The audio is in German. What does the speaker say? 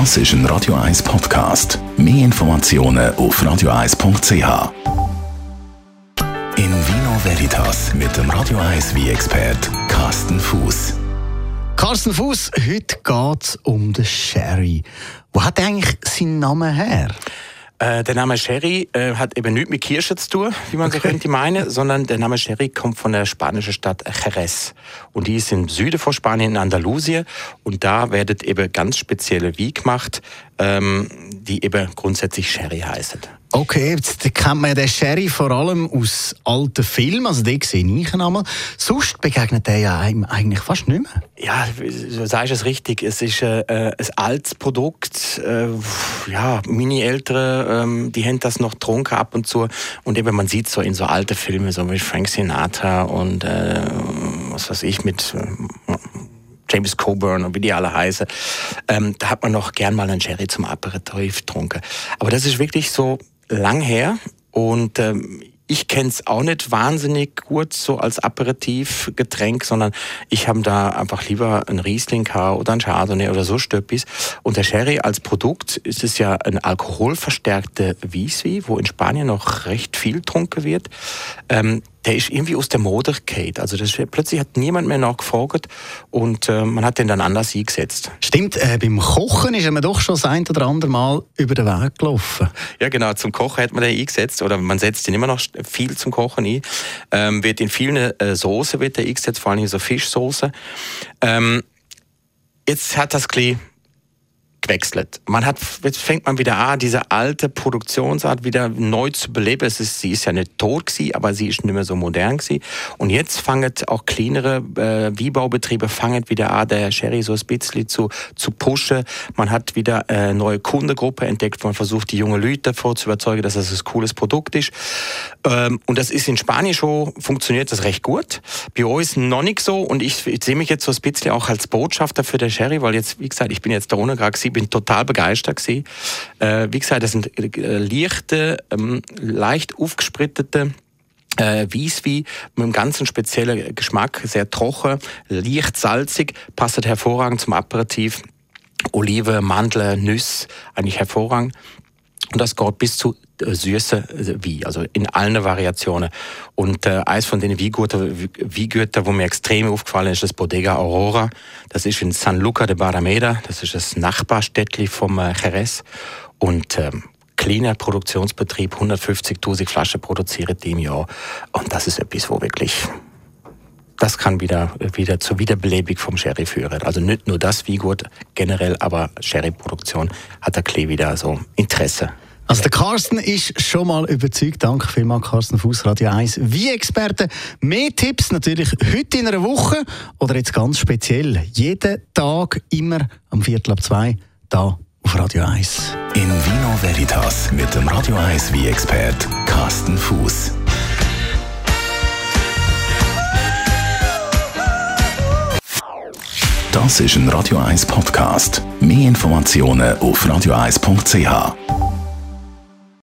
Das ist ein Radio 1 Podcast. Mehr Informationen auf radio1.ch. In Vino Veritas mit dem Radio 1 wie expert Carsten Fuß. Carsten Fuß, heute geht es um den Sherry. Wo hat er eigentlich seinen Namen her? Äh, der Name Sherry äh, hat eben nichts mit Kirsche zu tun, wie man so könnte meinen, sondern der Name Sherry kommt von der spanischen Stadt Jerez. Und die ist im Süden von Spanien, in Andalusien. Und da werden eben ganz spezielle Wein gemacht, ähm, die eben grundsätzlich Sherry heißen. Okay, jetzt kennt man ja den Sherry vor allem aus alten Filmen, also den sehe ich einmal. Sonst begegnet der ja eigentlich fast nicht mehr. Ja, du sagst es richtig. Es ist äh, ein altes Produkt. Äh, ja, meine Eltern, äh, die haben das noch getrunken ab und zu. Und eben man sieht so in so alte Filme, so wie Frank Sinatra und äh, was weiß ich mit äh, James Coburn und wie die alle heißen, ähm, da hat man noch gern mal einen Sherry zum Aperitif getrunken. Aber das ist wirklich so lang her und ähm, ich kenne es auch nicht wahnsinnig gut so als Aperitivgetränk, sondern ich habe da einfach lieber ein Riesling oder ein Chardonnay oder so Stöppis. Und der Sherry als Produkt ist es ja ein alkoholverstärkter Wieswi, wo in Spanien noch recht viel getrunken wird. Ähm, der ist irgendwie aus der Mode gefallen. Also das, plötzlich hat niemand mehr nachgefragt und äh, man hat den dann anders eingesetzt. Stimmt, äh, beim Kochen ist man doch schon das ein oder andere Mal über den Weg gelaufen. Ja genau, zum Kochen hat man den eingesetzt oder man setzt ihn immer noch viel zum Kochen ein. Ähm, wird in vielen äh, Soßen wird der eingesetzt, vor allem in so Fischsoße. Ähm, jetzt hat das ein gewechselt. Man hat, jetzt fängt man wieder an, diese alte Produktionsart wieder neu zu beleben. Es ist, sie ist ja nicht tot gewesen, aber sie ist nicht mehr so modern gewesen. Und jetzt fangen auch kleinere äh, Wiebaubetriebe fangen wieder an, der Sherry so ein bisschen zu, zu pushen. Man hat wieder äh, neue Kundengruppe entdeckt. Man versucht, die jungen Leute davor zu überzeugen, dass das ein cooles Produkt ist. Ähm, und das ist in Spanien schon, funktioniert das recht gut. Bei uns noch nicht so. Und ich, ich sehe mich jetzt so ein bisschen auch als Botschafter für den Sherry, weil jetzt, wie gesagt, ich bin jetzt da ohne gerade bin total begeistert. Äh, wie gesagt, das sind äh, leichte, ähm, leicht aufgesprittete äh, Wieswi mit einem ganz speziellen Geschmack, sehr trocken, leicht salzig, passt hervorragend zum Aperitif. Olive, Mandel, Nüsse, eigentlich hervorragend. Und das geht bis zu süße Wie, also in allen Variationen. Und äh, eins von den Wiegütern, Wiegüter, wo mir extrem aufgefallen ist, ist das Bodega Aurora. Das ist in San Luca de Barrameda. Das ist das Nachbarstädtli vom äh, Jerez. Und ähm, kleiner Produktionsbetrieb, 150.000 Flaschen produziert im Jahr. Und das ist etwas, wo wirklich das kann wieder, wieder zur Wiederbelebung vom Sherry führen. Also nicht nur das wie gut generell, aber Sherry-Produktion hat der Klee wieder so Interesse. Also der Carsten ist schon mal überzeugt. Danke vielmals, Carsten Fuß, Radio 1. Wie Experte. Mehr Tipps natürlich heute in einer Woche oder jetzt ganz speziell jeden Tag immer am Viertel ab zwei da auf Radio 1. In Vino Veritas mit dem Radio 1 wie Expert Carsten Fuß. Das ist ein Radio 1 Podcast. Mehr Informationen auf radio1.ch.